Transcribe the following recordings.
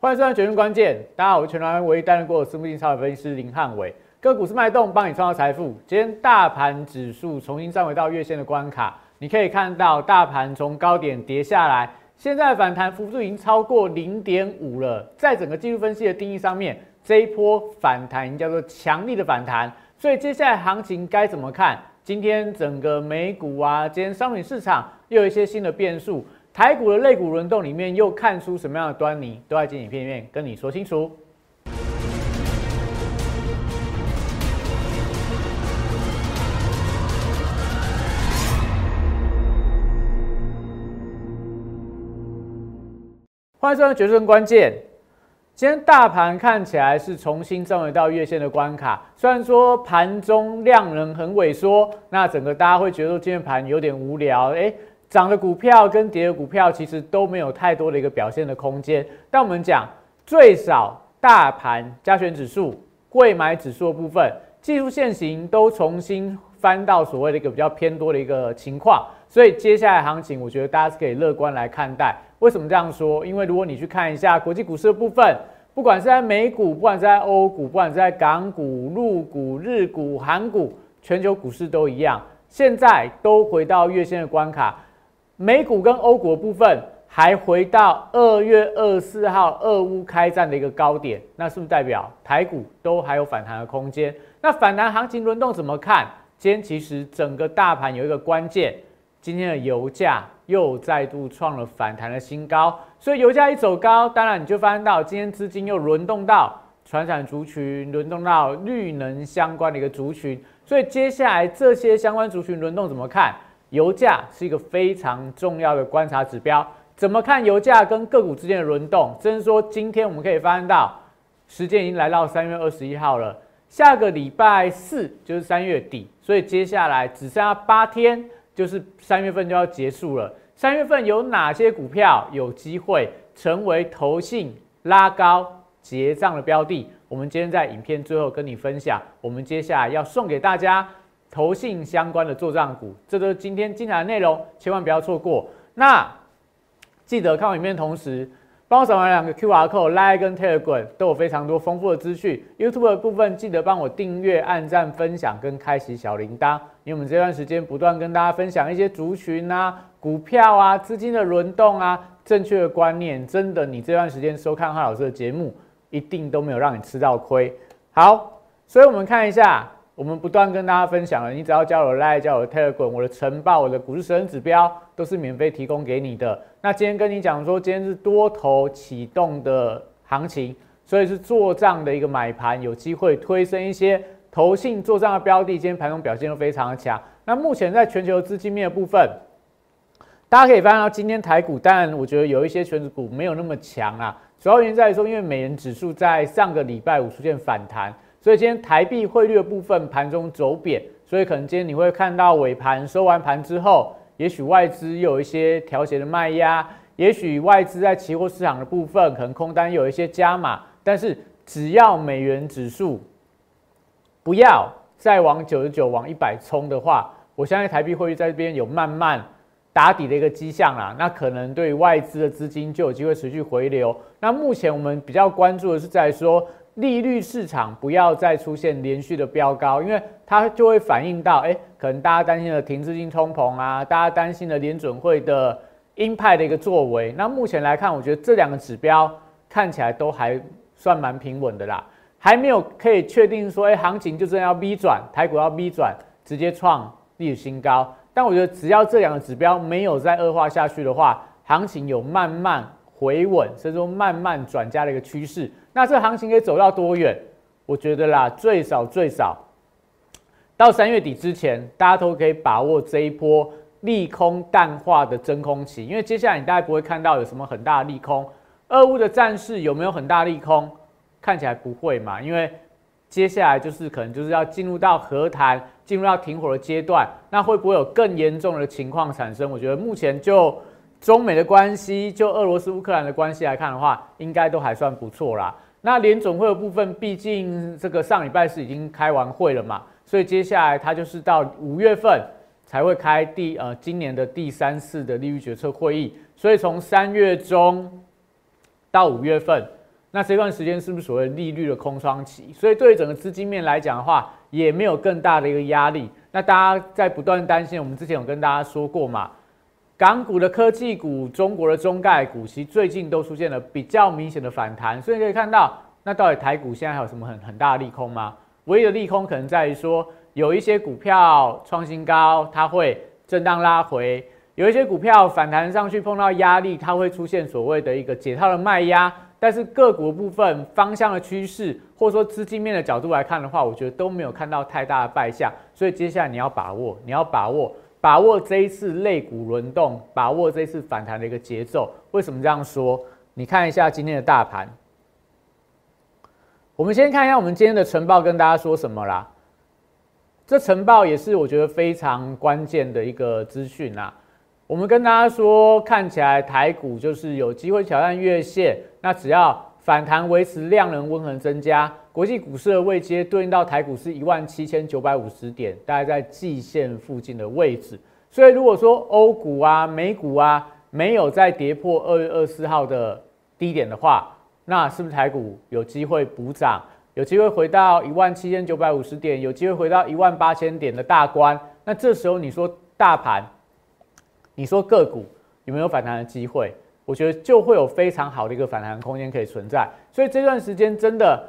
欢迎收看《决定关键》，大家好，我是全台湾唯一担任过私募基金超人分析师林汉伟。个股是脉动，帮你创造财富。今天大盘指数重新站回到月线的关卡，你可以看到大盘从高点跌下来，现在反弹幅度已经超过零点五了。在整个技术分析的定义上面，这一波反弹叫做强力的反弹。所以接下来行情该怎么看？今天整个美股啊，今天商品市场又有一些新的变数。台股的肋骨轮动里面又看出什么样的端倪？都在今影片面跟你说清楚。欢迎收看《决胜关键》。今天大盘看起来是重新站回到月线的关卡，虽然说盘中量能很萎缩，那整个大家会觉得今天盘有点无聊，哎。涨的股票跟跌的股票其实都没有太多的一个表现的空间。但我们讲最少大盘加权指数、贵买指数的部分，技术线型都重新翻到所谓的一个比较偏多的一个情况。所以接下来行情，我觉得大家是可以乐观来看待。为什么这样说？因为如果你去看一下国际股市的部分，不管是在美股，不管是在欧股，不管是在港股、陆股、日股、韩股，全球股市都一样，现在都回到月线的关卡。美股跟欧股部分还回到二月二十四号俄乌开战的一个高点，那是不是代表台股都还有反弹的空间？那反弹行情轮动怎么看？今天其实整个大盘有一个关键，今天的油价又再度创了反弹的新高，所以油价一走高，当然你就发现到今天资金又轮动到传产族群，轮动到绿能相关的一个族群，所以接下来这些相关族群轮动怎么看？油价是一个非常重要的观察指标，怎么看油价跟个股之间的轮动？甚至说，今天我们可以发现到，时间已经来到三月二十一号了，下个礼拜四就是三月底，所以接下来只剩下八天，就是三月份就要结束了。三月份有哪些股票有机会成为投信拉高结账的标的？我们今天在影片最后跟你分享，我们接下来要送给大家。投信相关的做账股，这都是今天精彩的内容，千万不要错过。那记得看完影片同时，帮我扫完两个 Q R code，Line 跟 Telegram 都有非常多丰富的资讯。YouTube 的部分记得帮我订阅、按赞、分享跟开启小铃铛，因为我们这段时间不断跟大家分享一些族群啊、股票啊、资金的轮动啊、正确的观念。真的，你这段时间收看汉老师的节目，一定都没有让你吃到亏。好，所以我们看一下。我们不断跟大家分享了，你只要加我 Line，加我 Telegram，我的晨报、我的股市神指标都是免费提供给你的。那今天跟你讲说，今天是多头启动的行情，所以是做账的一个买盘，有机会推升一些投信做账的标的。今天盘中表现都非常的强。那目前在全球资金面的部分，大家可以发现到今天台股，当然我觉得有一些全指股没有那么强啊，主要原因在于说，因为美元指数在上个礼拜五出现反弹。所以今天台币汇率的部分盘中走贬，所以可能今天你会看到尾盘收完盘之后，也许外资有一些调节的卖压，也许外资在期货市场的部分可能空单有一些加码，但是只要美元指数不要再往九十九往一百冲的话，我相信台币汇率在这边有慢慢打底的一个迹象啦，那可能对外资的资金就有机会持续回流。那目前我们比较关注的是在说。利率市场不要再出现连续的飙高，因为它就会反映到，哎，可能大家担心的停滞性通膨啊，大家担心的联准会的鹰派的一个作为。那目前来看，我觉得这两个指标看起来都还算蛮平稳的啦，还没有可以确定说，哎，行情就真的要 V 转，台股要 V 转，直接创历史新高。但我觉得只要这两个指标没有再恶化下去的话，行情有慢慢回稳，甚至说慢慢转加的一个趋势。那这行情可以走到多远？我觉得啦，最少最少到三月底之前，大家都可以把握这一波利空淡化的真空期。因为接下来你大概不会看到有什么很大的利空。俄乌的战事有没有很大利空？看起来不会嘛。因为接下来就是可能就是要进入到和谈、进入到停火的阶段。那会不会有更严重的情况产生？我觉得目前就中美的关系，就俄罗斯乌克兰的关系来看的话，应该都还算不错啦。那联总会的部分，毕竟这个上礼拜是已经开完会了嘛，所以接下来它就是到五月份才会开第呃今年的第三次的利率决策会议，所以从三月中到五月份，那这段时间是不是所谓利率的空窗期？所以对于整个资金面来讲的话，也没有更大的一个压力。那大家在不断担心，我们之前有跟大家说过嘛，港股的科技股、中国的中概股，其实最近都出现了比较明显的反弹。所以可以看到，那到底台股现在还有什么很很大的利空吗？唯一的利空可能在于说，有一些股票创新高，它会震荡拉回；有一些股票反弹上去碰到压力，它会出现所谓的一个解套的卖压。但是个股部分方向的趋势，或者说资金面的角度来看的话，我觉得都没有看到太大的败象。所以接下来你要把握，你要把握，把握这一次类股轮动，把握这一次反弹的一个节奏。为什么这样说？你看一下今天的大盘。我们先看一下我们今天的晨报跟大家说什么啦。这晨报也是我觉得非常关键的一个资讯啦。我们跟大家说，看起来台股就是有机会挑战月线。那只要反弹维持量能温和增加，国际股市的位阶对应到台股是一万七千九百五十点，大概在季线附近的位置。所以如果说欧股啊、美股啊没有再跌破二月二十四号的低点的话，那是不是台股有机会补涨，有机会回到一万七千九百五十点，有机会回到一万八千点的大关？那这时候你说大盘？你说个股有没有反弹的机会？我觉得就会有非常好的一个反弹空间可以存在。所以这段时间真的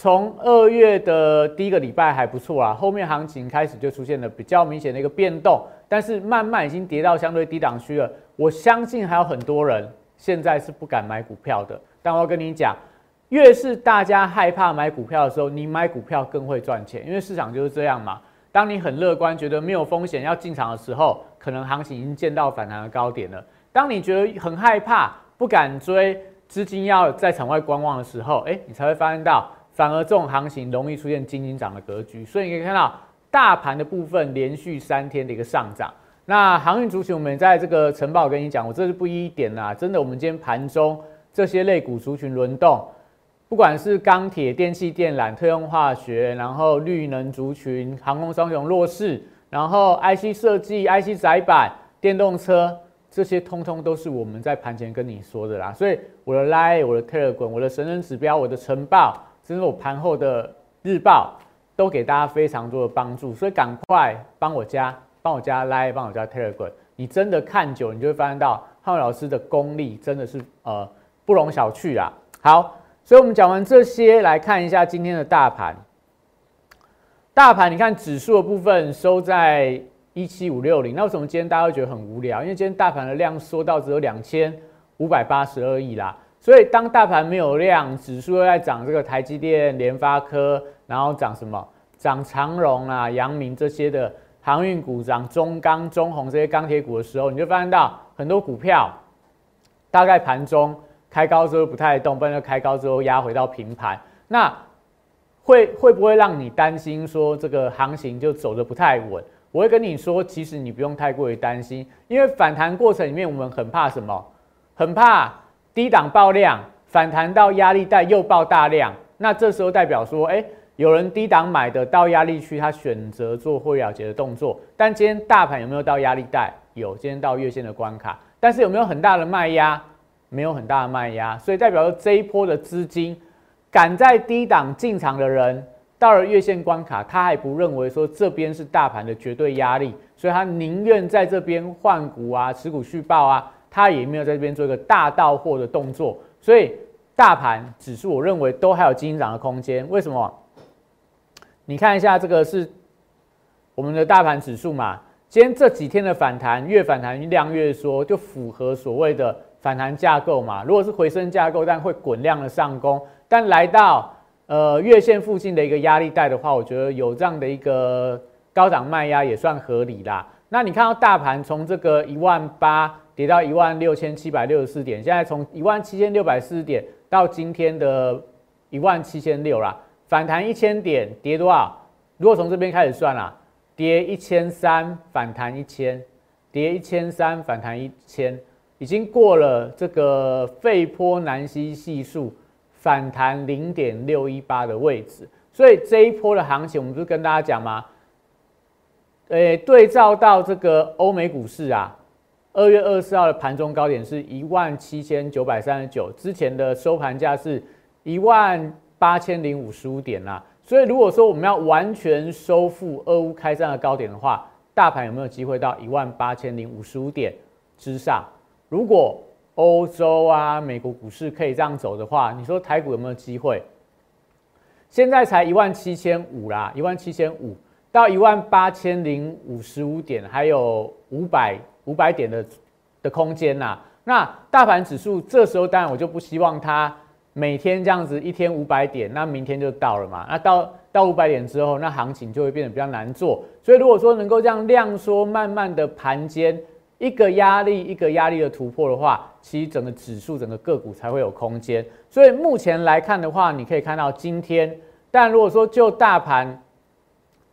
从二月的第一个礼拜还不错啊，后面行情开始就出现了比较明显的一个变动，但是慢慢已经跌到相对低档区了。我相信还有很多人现在是不敢买股票的。但我跟你讲，越是大家害怕买股票的时候，你买股票更会赚钱，因为市场就是这样嘛。当你很乐观，觉得没有风险要进场的时候，可能行情已经见到反弹的高点了。当你觉得很害怕、不敢追，资金要在场外观望的时候，哎，你才会发现到，反而这种行情容易出现金金涨的格局。所以你可以看到，大盘的部分连续三天的一个上涨。那航运族群，我们在这个晨报跟你讲，我这是不一点啦，真的，我们今天盘中这些类股族群轮动。不管是钢铁、电器电缆、特用化学，然后绿能族群、航空双雄弱势，然后 IC 设计、IC 载板、电动车，这些通通都是我们在盘前跟你说的啦。所以我的 Line、我的 Telegram、我的神人指标、我的晨报，甚至我盘后的日报，都给大家非常多的帮助。所以赶快帮我加，帮我加 Line，帮我加 Telegram。你真的看久，你就会发现到浩老师的功力真的是呃不容小觑啊。好。所以，我们讲完这些，来看一下今天的大盘。大盘，你看指数的部分收在一七五六零。那为什么今天大家会觉得很无聊？因为今天大盘的量缩到只有两千五百八十二亿啦。所以，当大盘没有量，指数又在涨这个台积电、联发科，然后涨什么？涨长荣啊、阳明这些的航运股，涨中钢、中红这些钢铁股的时候，你就发现到很多股票大概盘中。开高之后不太动，不然就开高之后压回到平盘，那会会不会让你担心说这个行情就走的不太稳？我会跟你说，其实你不用太过于担心，因为反弹过程里面我们很怕什么？很怕低档爆量，反弹到压力带又爆大量，那这时候代表说，哎，有人低档买的到压力区，他选择做会了结的动作。但今天大盘有没有到压力带？有，今天到月线的关卡，但是有没有很大的卖压？没有很大的卖压，所以代表说这一波的资金敢在低档进场的人，到了月线关卡，他还不认为说这边是大盘的绝对压力，所以他宁愿在这边换股啊、持股续报啊，他也没有在这边做一个大到货的动作。所以大盘指数，我认为都还有金涨的空间。为什么？你看一下这个是我们的大盘指数嘛？今天这几天的反弹，越反弹量越缩，就符合所谓的。反弹架构嘛，如果是回升架构，但会滚量的上攻，但来到呃月线附近的一个压力带的话，我觉得有这样的一个高档卖压也算合理啦。那你看到大盘从这个一万八跌到一万六千七百六十四点，现在从一万七千六百四十点到今天的一万七千六啦，反弹一千点，跌多少？如果从这边开始算啦，跌一千三，反弹一千，跌一千三，反弹一千。已经过了这个费波南西系数反弹零点六一八的位置，所以这一波的行情，我们不是跟大家讲吗？诶，对照到这个欧美股市啊，二月二十四号的盘中高点是一万七千九百三十九，之前的收盘价是一万八千零五十五点啦。所以如果说我们要完全收复俄乌开战的高点的话，大盘有没有机会到一万八千零五十五点之上？如果欧洲啊、美国股市可以这样走的话，你说台股有没有机会？现在才一万七千五啦，一万七千五到一万八千零五十五点，还有五百五百点的的空间呐。那大盘指数这时候当然我就不希望它每天这样子一天五百点，那明天就到了嘛。那到到五百点之后，那行情就会变得比较难做。所以如果说能够这样量缩，慢慢的盘间。一个压力一个压力的突破的话，其实整个指数整个个股才会有空间。所以目前来看的话，你可以看到今天，但如果说就大盘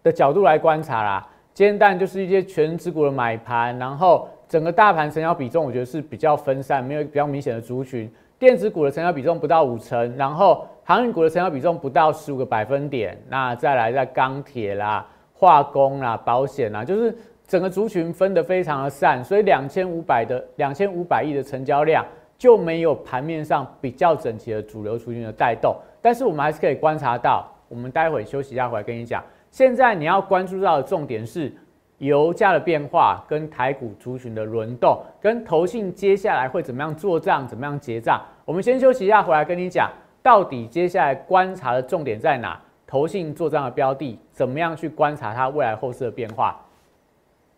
的角度来观察啦，今天但就是一些全指股的买盘，然后整个大盘成交比重我觉得是比较分散，没有比较明显的族群。电子股的成交比重不到五成，然后航运股的成交比重不到十五个百分点。那再来在钢铁啦、化工啦、保险啦，就是。整个族群分得非常的散，所以两千五百的两千五百亿的成交量就没有盘面上比较整齐的主流族群的带动。但是我们还是可以观察到，我们待会休息一下回来跟你讲。现在你要关注到的重点是油价的变化，跟台股族群的轮动，跟投信接下来会怎么样做账，怎么样结账。我们先休息一下，回来跟你讲，到底接下来观察的重点在哪？投信做账的标的，怎么样去观察它未来后市的变化？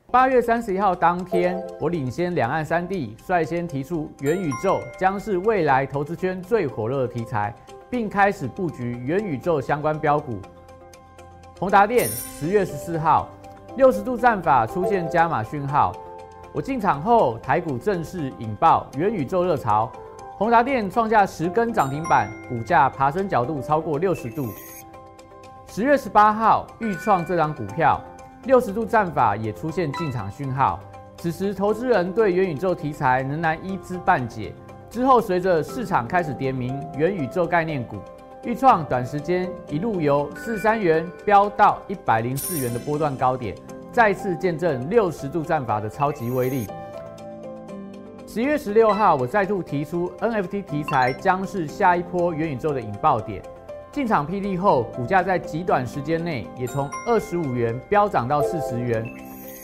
八月三十一号当天，我领先两岸三地，率先提出元宇宙将是未来投资圈最火热的题材，并开始布局元宇宙相关标股。宏达电十月十四号，六十度战法出现加码讯号，我进场后，台股正式引爆元宇宙热潮，宏达电创下十根涨停板，股价爬升角度超过六十度。十月十八号，预创这张股票。六十度战法也出现进场讯号，此时投资人对元宇宙题材仍然一知半解。之后随着市场开始点名元宇宙概念股，预创短时间一路由四三元飙到一百零四元的波段高点，再次见证六十度战法的超级威力。十一月十六号，我再度提出 NFT 题材将是下一波元宇宙的引爆点。进场霹雳后，股价在极短时间内也从二十五元飙涨到四十元，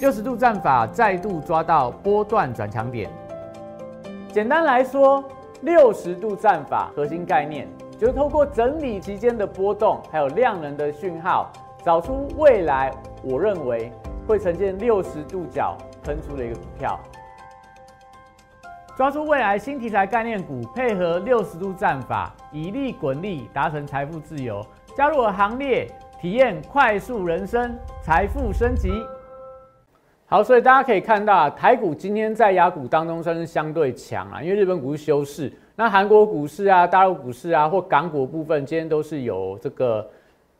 六十度战法再度抓到波段转强点。简单来说，六十度战法核心概念就是透过整理期间的波动，还有量能的讯号，找出未来我认为会呈现六十度角喷出的一个股票。抓住未来新题材概念股，配合六十度战法，以利滚利，达成财富自由。加入我行列，体验快速人生，财富升级。好，所以大家可以看到，台股今天在雅股当中算是相对强啊，因为日本股市休市，那韩国股市啊、大陆股市啊或港股部分，今天都是有这个。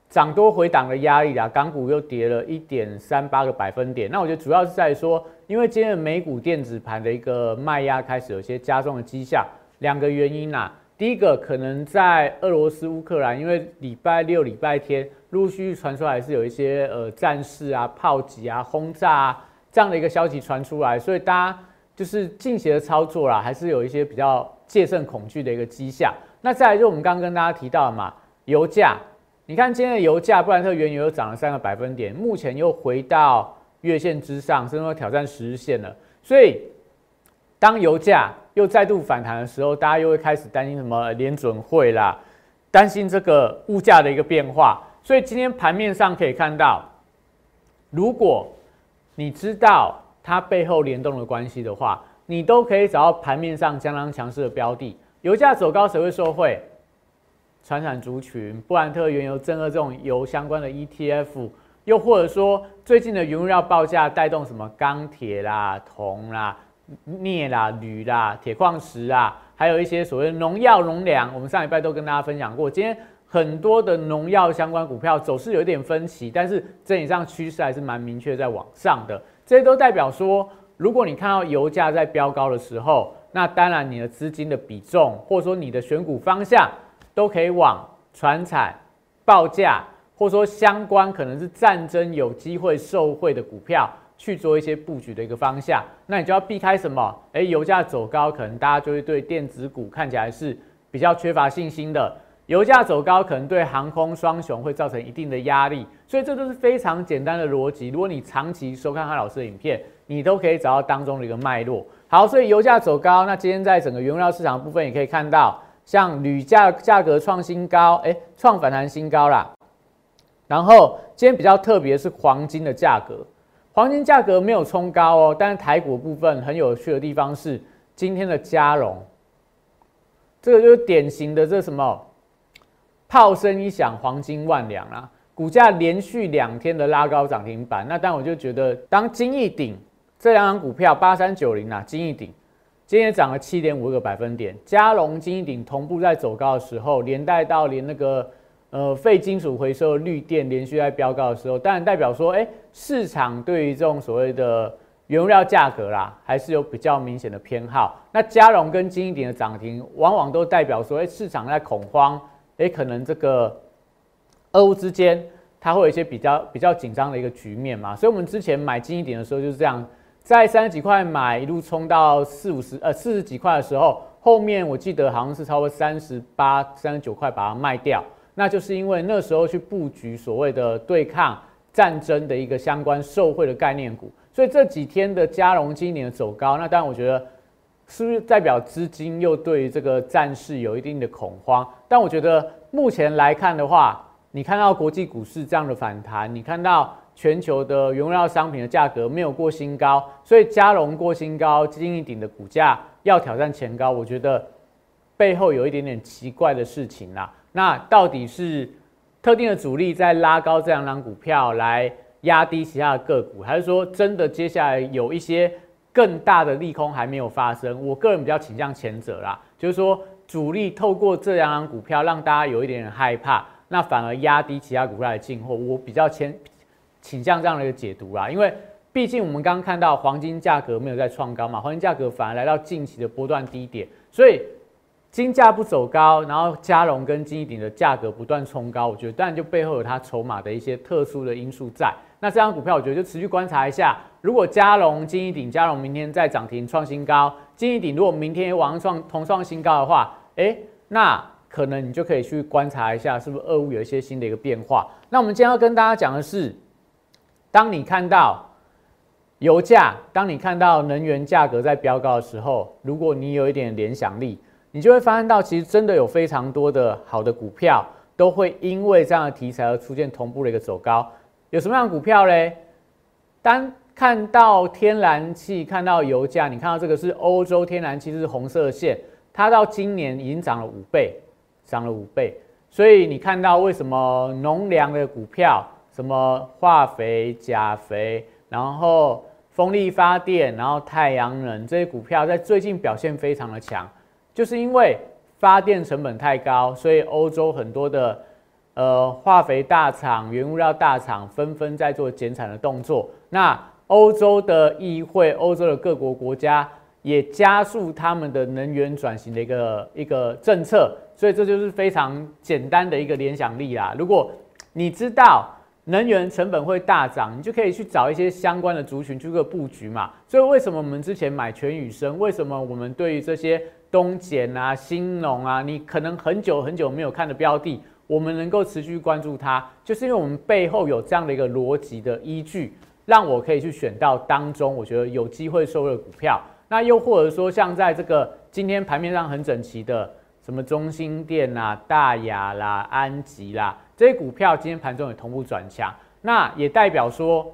涨多回档的压力啊，港股又跌了一点三八个百分点。那我觉得主要是在说，因为今天的美股电子盘的一个卖压开始有些加重的迹象，两个原因呐。第一个可能在俄罗斯乌克兰，因为礼拜六、礼拜天陆续传出来是有一些呃战事啊、炮击啊、轰炸啊这样的一个消息传出来，所以大家就是近期的操作啦，还是有一些比较戒慎恐惧的一个迹象。那再来就我们刚刚跟大家提到的嘛，油价。你看今天的油价，布兰特原油又涨了三个百分点，目前又回到月线之上，甚至挑战十日线了。所以，当油价又再度反弹的时候，大家又会开始担心什么联准会啦，担心这个物价的一个变化。所以今天盘面上可以看到，如果你知道它背后联动的关系的话，你都可以找到盘面上相当强势的标的。油价走高，谁会受惠？传产族群、布兰特原油正二这种油相关的 ETF，又或者说最近的原料报价带动什么钢铁啦、铜啦、镍啦、铝啦、铁矿石啊，还有一些所谓农药、农粮，我们上礼拜都跟大家分享过。今天很多的农药相关股票走势有一点分歧，但是整体上趋势还是蛮明确在往上的。这些都代表说，如果你看到油价在飙高的时候，那当然你的资金的比重，或者说你的选股方向。都可以往船产报价，或者说相关可能是战争有机会受惠的股票去做一些布局的一个方向。那你就要避开什么？诶，油价走高，可能大家就会对电子股看起来是比较缺乏信心的。油价走高可能对航空双雄会造成一定的压力，所以这都是非常简单的逻辑。如果你长期收看汉老师的影片，你都可以找到当中的一个脉络。好，所以油价走高，那今天在整个原料市场部分也可以看到，像铝价价格创新高，哎，创反弹新高啦。然后今天比较特别是黄金的价格，黄金价格没有冲高哦，但是台股部分很有趣的地方是今天的加融，这个就是典型的这什么？炮声一响，黄金万两啊！股价连续两天的拉高涨停板，那但我就觉得，当金一顶这两张股票八三九零啊，金一顶今天涨了七点五个百分点，嘉龙金一顶同步在走高的时候，连带到连那个呃废金属回收绿电连续在飙高的时候，当然代表说，哎，市场对于这种所谓的原料价格啦，还是有比较明显的偏好。那嘉龙跟金一鼎的涨停，往往都代表说，哎，市场在恐慌。诶，可能这个俄乌之间，它会有一些比较比较紧张的一个局面嘛，所以我们之前买金一点的时候就是这样，在三十几块买，一路冲到四五十呃四十几块的时候，后面我记得好像是超过三十八、三十九块把它卖掉，那就是因为那时候去布局所谓的对抗战争的一个相关受惠的概念股，所以这几天的加融今年的走高，那当然我觉得。是不是代表资金又对这个战事有一定的恐慌？但我觉得目前来看的话，你看到国际股市这样的反弹，你看到全球的原料商品的价格没有过新高，所以加融过新高，金一顶的股价要挑战前高，我觉得背后有一点点奇怪的事情啦。那到底是特定的主力在拉高这两张股票来压低其他的个股，还是说真的接下来有一些？更大的利空还没有发生，我个人比较倾向前者啦，就是说主力透过这两张股票让大家有一点点害怕，那反而压低其他股票的进货，我比较倾倾向这样的一个解读啦，因为毕竟我们刚刚看到黄金价格没有在创高嘛，黄金价格反而来到近期的波段低点，所以金价不走高，然后加融跟金一鼎的价格不断冲高，我觉得当然就背后有它筹码的一些特殊的因素在。那这张股票，我觉得就持续观察一下。如果嘉龙、金一鼎、嘉龙明天再涨停创新高，金一鼎如果明天往上创同创新高的话，哎，那可能你就可以去观察一下，是不是二物有一些新的一个变化。那我们今天要跟大家讲的是，当你看到油价，当你看到能源价格在飙高的时候，如果你有一点联想力，你就会发现到，其实真的有非常多的好的股票，都会因为这样的题材而出现同步的一个走高。有什么样的股票嘞？当看到天然气，看到油价，你看到这个是欧洲天然气，是红色线，它到今年已经涨了五倍，涨了五倍。所以你看到为什么农粮的股票，什么化肥、钾肥，然后风力发电，然后太阳能这些股票在最近表现非常的强，就是因为发电成本太高，所以欧洲很多的。呃，化肥大厂、原物料大厂纷纷在做减产的动作。那欧洲的议会、欧洲的各国国家也加速他们的能源转型的一个一个政策。所以这就是非常简单的一个联想力啦。如果你知道能源成本会大涨，你就可以去找一些相关的族群去做布局嘛。所以为什么我们之前买全宇生？为什么我们对于这些东碱啊、新农啊，你可能很久很久没有看的标的？我们能够持续关注它，就是因为我们背后有这样的一个逻辑的依据，让我可以去选到当中我觉得有机会收的股票。那又或者说，像在这个今天盘面上很整齐的，什么中心店啦、大雅啦、安吉啦这些股票，今天盘中也同步转强。那也代表说，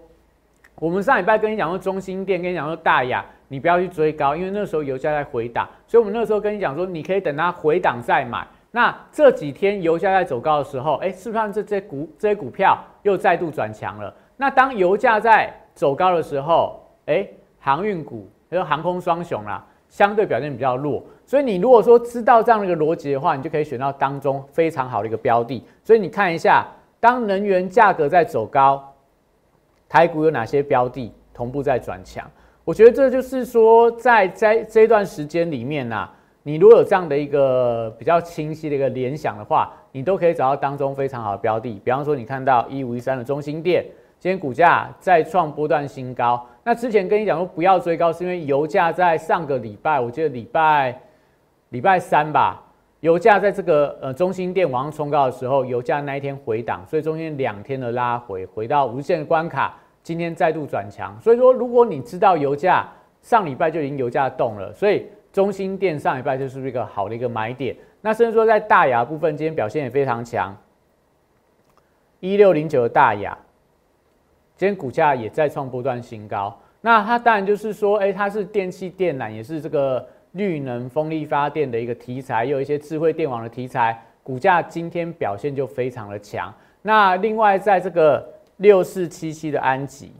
我们上礼拜跟你讲说中心店，跟你讲说大雅，你不要去追高，因为那时候油价在回档，所以我们那时候跟你讲说，你可以等它回档再买。那这几天油价在走高的时候，哎，是不是这这股这些股票又再度转强了？那当油价在走高的时候，哎，航运股还有航空双雄啦，相对表现比较弱。所以你如果说知道这样的一个逻辑的话，你就可以选到当中非常好的一个标的。所以你看一下，当能源价格在走高，台股有哪些标的同步在转强？我觉得这就是说，在在这段时间里面呢。你如果有这样的一个比较清晰的一个联想的话，你都可以找到当中非常好的标的。比方说，你看到一五一三的中心店，今天股价再创波段新高。那之前跟你讲说不要追高，是因为油价在上个礼拜，我记得礼拜礼拜三吧，油价在这个呃中心店往上冲高的时候，油价那一天回档，所以中间两天的拉回，回到无限关卡，今天再度转强。所以说，如果你知道油价上礼拜就已经油价动了，所以中心店上礼拜就是一个好的一个买点。那甚至说在大雅部分，今天表现也非常强，一六零九的大雅，今天股价也在创波段新高。那它当然就是说，哎，它是电器电缆，也是这个。绿能风力发电的一个题材，又有一些智慧电网的题材，股价今天表现就非常的强。那另外在这个六四七七的安吉，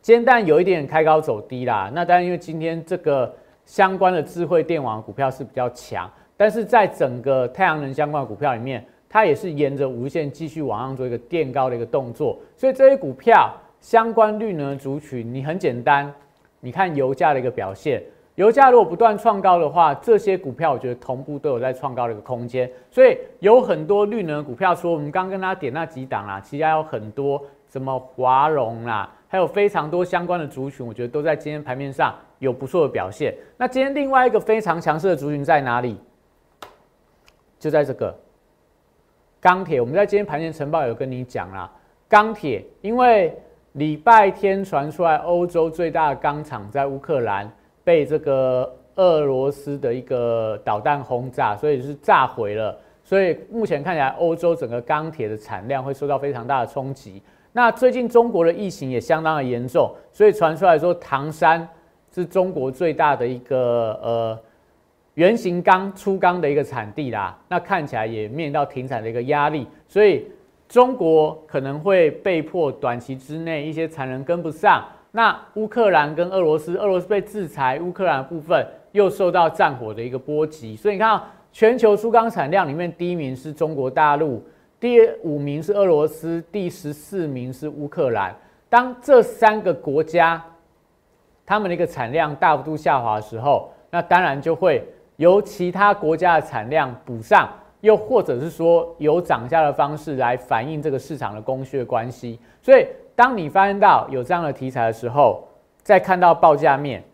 今天但有一点开高走低啦。那当然因为今天这个相关的智慧电网股票是比较强，但是在整个太阳能相关的股票里面，它也是沿着无线继续往上做一个垫高的一个动作。所以这些股票相关绿能族群，你很简单，你看油价的一个表现。油价如果不断创高的话，这些股票我觉得同步都有在创高的一个空间，所以有很多绿能股票，说我们刚跟大家点那几档啦，其实还有很多什么华融啦，还有非常多相关的族群，我觉得都在今天盘面上有不错的表现。那今天另外一个非常强势的族群在哪里？就在这个钢铁，我们在今天盘前晨报有跟你讲啦，钢铁因为礼拜天传出来欧洲最大的钢厂在乌克兰。被这个俄罗斯的一个导弹轰炸，所以是炸毁了。所以目前看起来，欧洲整个钢铁的产量会受到非常大的冲击。那最近中国的疫情也相当的严重，所以传出来说，唐山是中国最大的一个呃圆形钢粗钢的一个产地啦。那看起来也面临到停产的一个压力，所以中国可能会被迫短期之内一些产能跟不上。那乌克兰跟俄罗斯，俄罗斯被制裁，乌克兰部分又受到战火的一个波及，所以你看，全球粗钢产量里面，第一名是中国大陆，第五名是俄罗斯，第十四名是乌克兰。当这三个国家他们的一个产量大幅度下滑的时候，那当然就会由其他国家的产量补上，又或者是说有涨价的方式来反映这个市场的供需关系，所以。当你发现到有这样的题材的时候，再看到报价面，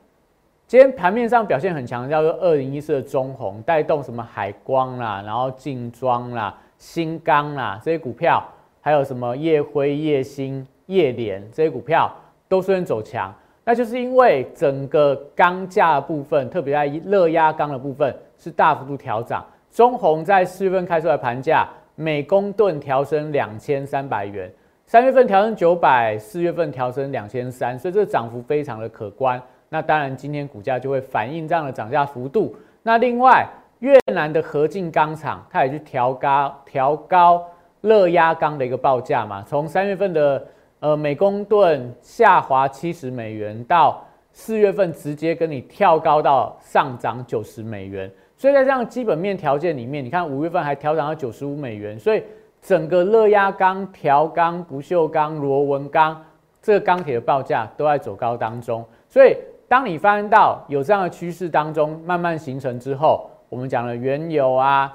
今天盘面上表现很强，叫做二零一四的中红带动什么海光啦，然后劲装啦、新钢啦这些股票，还有什么夜辉、夜星、夜联这些股票都虽然走强，那就是因为整个钢价部分，特别在热压钢的部分是大幅度调涨。中红在四月份开出来盘价，每公吨调升两千三百元。三月份调升九百，四月份调升两千三，所以这个涨幅非常的可观。那当然，今天股价就会反映这样的涨价幅度。那另外，越南的合进钢厂，它也去调高调高热压钢的一个报价嘛，从三月份的呃每公吨下滑七十美元，到四月份直接跟你跳高到上涨九十美元。所以在这样基本面条件里面，你看五月份还调涨到九十五美元，所以。整个热压钢、条钢、不锈钢、螺纹钢，这个钢铁的报价都在走高当中。所以，当你发现到有这样的趋势当中慢慢形成之后，我们讲了原油啊，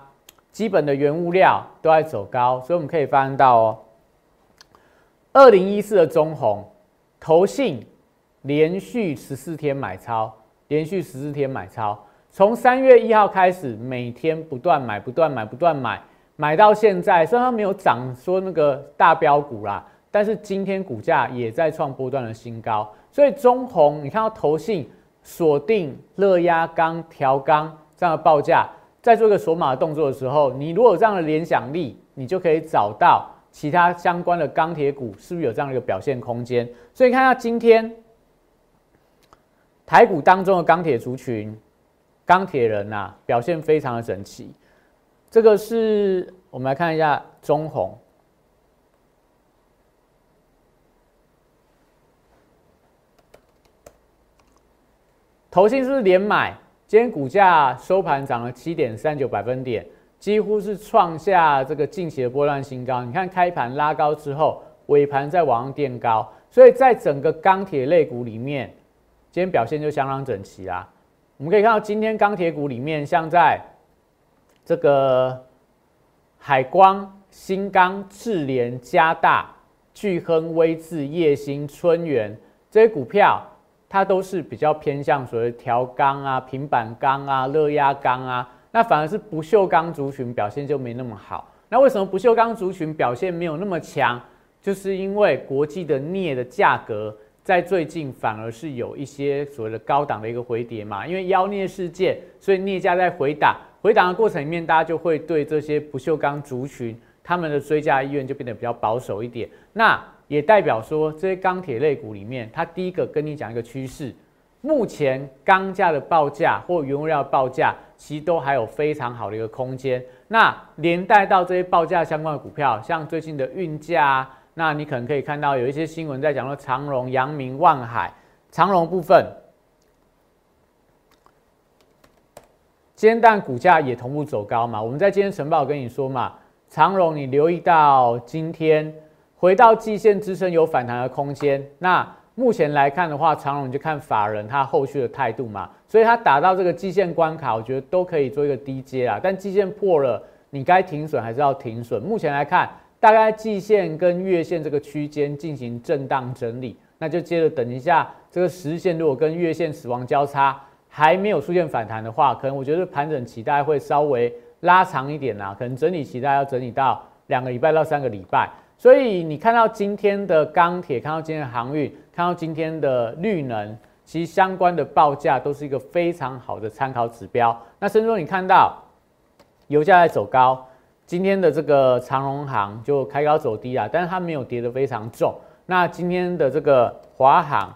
基本的原物料都在走高。所以我们可以发现到哦，二零一四的中红投信连续十四天买超，连续十四天买超，从三月一号开始，每天不断买，不断买，不断买。买到现在，虽然它没有涨，说那个大标股啦，但是今天股价也在创波段的新高。所以中红，你看到投信锁定热压钢、调钢这样的报价，在做一个锁码的动作的时候，你如果有这样的联想力，你就可以找到其他相关的钢铁股是不是有这样的一个表现空间。所以看下今天台股当中的钢铁族群，钢铁人呐表现非常的整齐。这个是我们来看一下中红，投信是不是连买？今天股价收盘涨了七点三九百分点，几乎是创下这个近期的波段新高。你看开盘拉高之后，尾盘再往上垫高，所以在整个钢铁类股里面，今天表现就相当整齐啦。我们可以看到今天钢铁股里面，像在这个海光、新钢、智联、加大、巨亨、威智、叶兴、春元这些股票，它都是比较偏向所谓调钢啊、平板钢啊、热压钢啊那反而是不锈钢族群表现就没那么好。那为什么不锈钢族群表现没有那么强？就是因为国际的镍的价格在最近反而是有一些所谓的高档的一个回跌嘛，因为妖镍事件，所以镍价在回档，回档的过程里面，大家就会对这些不锈钢族群他们的追加意愿就变得比较保守一点。那也代表说，这些钢铁类股里面，它第一个跟你讲一个趋势，目前钢价的报价或原物料报价，其实都还有非常好的一个空间。那连带到这些报价相关的股票，像最近的运价啊。那你可能可以看到有一些新闻在讲说长荣、阳明、万海，长荣部分，煎蛋股价也同步走高嘛。我们在今天晨报跟你说嘛，长荣你留意到今天回到季线支撑有反弹的空间。那目前来看的话，长荣就看法人他后续的态度嘛，所以他打到这个季线关卡，我觉得都可以做一个低阶啊。但季线破了，你该停损还是要停损。目前来看。大概季线跟月线这个区间进行震荡整理，那就接着等一下这个实线如果跟月线死亡交叉还没有出现反弹的话，可能我觉得盘整期大概会稍微拉长一点啦，可能整理期大概要整理到两个礼拜到三个礼拜。所以你看到今天的钢铁，看到今天的航运，看到今天的绿能，其实相关的报价都是一个非常好的参考指标。那甚至说你看到油价在走高。今天的这个长荣行就开高走低啊，但是它没有跌得非常重。那今天的这个华航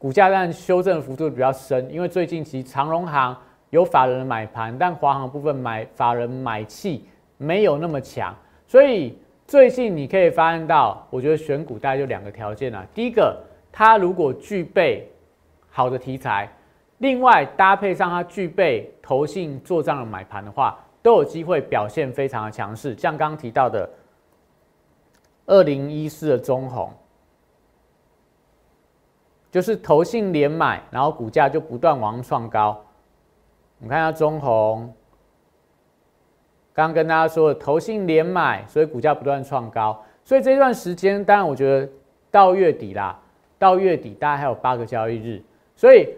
股价但修正幅度比较深，因为最近其实长荣行有法人买盘，但华航部分买法人买气没有那么强，所以最近你可以发现到，我觉得选股大概就两个条件啊。第一个，它如果具备好的题材，另外搭配上它具备投信做账的买盘的话。都有机会表现非常的强势，像刚刚提到的二零一四的中红，就是投信连买，然后股价就不断往上创高。我们看一下中红，刚刚跟大家说的投信连买，所以股价不断创高。所以这段时间，当然我觉得到月底啦，到月底大概还有八个交易日，所以。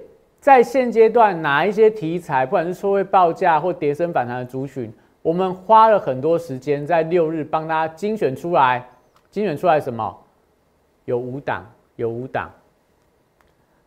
在现阶段，哪一些题材，不管是说会报价或跌升反弹的族群，我们花了很多时间在六日帮大家精选出来，精选出来什么？有五档，有五档，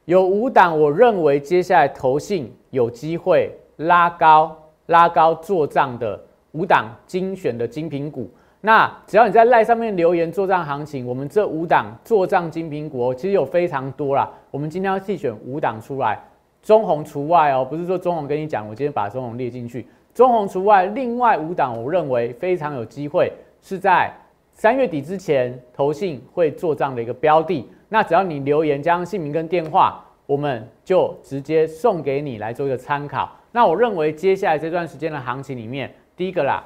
有五档。我认为接下来投信有机会拉高、拉高做账的五档精选的精品股。那只要你在赖上面留言做账行情，我们这五档做账精品股其实有非常多啦。我们今天要细选五档出来。中红除外哦，不是说中红跟你讲，我今天把中红列进去，中红除外，另外五档我认为非常有机会是在三月底之前投信会做这样的一个标的，那只要你留言加上姓名跟电话，我们就直接送给你来做一个参考。那我认为接下来这段时间的行情里面，第一个啦，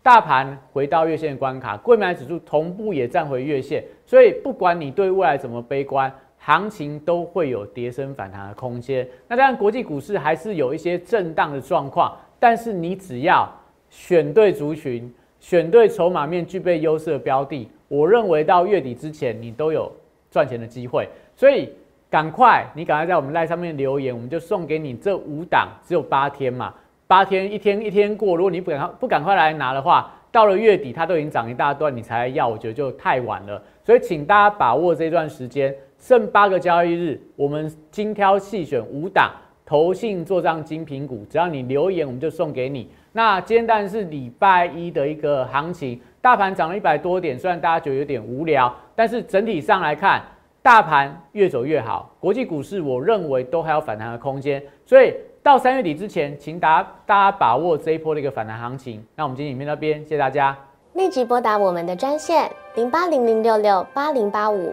大盘回到月线关卡，贵买指数同步也站回月线，所以不管你对未来怎么悲观。行情都会有跌升反弹的空间，那当然国际股市还是有一些震荡的状况，但是你只要选对族群，选对筹码面具备优势的标的，我认为到月底之前你都有赚钱的机会。所以赶快，你赶快在我们赖上面留言，我们就送给你这五档，只有八天嘛，八天一天一天过，如果你不赶不赶快来拿的话，到了月底它都已经涨一大段，你才要，我觉得就太晚了。所以请大家把握这段时间。剩八个交易日，我们精挑细选五档投信做账精品股，只要你留言，我们就送给你。那今天当然是礼拜一的一个行情，大盘涨了一百多点，虽然大家觉得有点无聊，但是整体上来看，大盘越走越好。国际股市我认为都还有反弹的空间，所以到三月底之前，请大家大家把握这一波的一个反弹行情。那我们今天影片那边，谢谢大家。立即拨打我们的专线零八零零六六八零八五。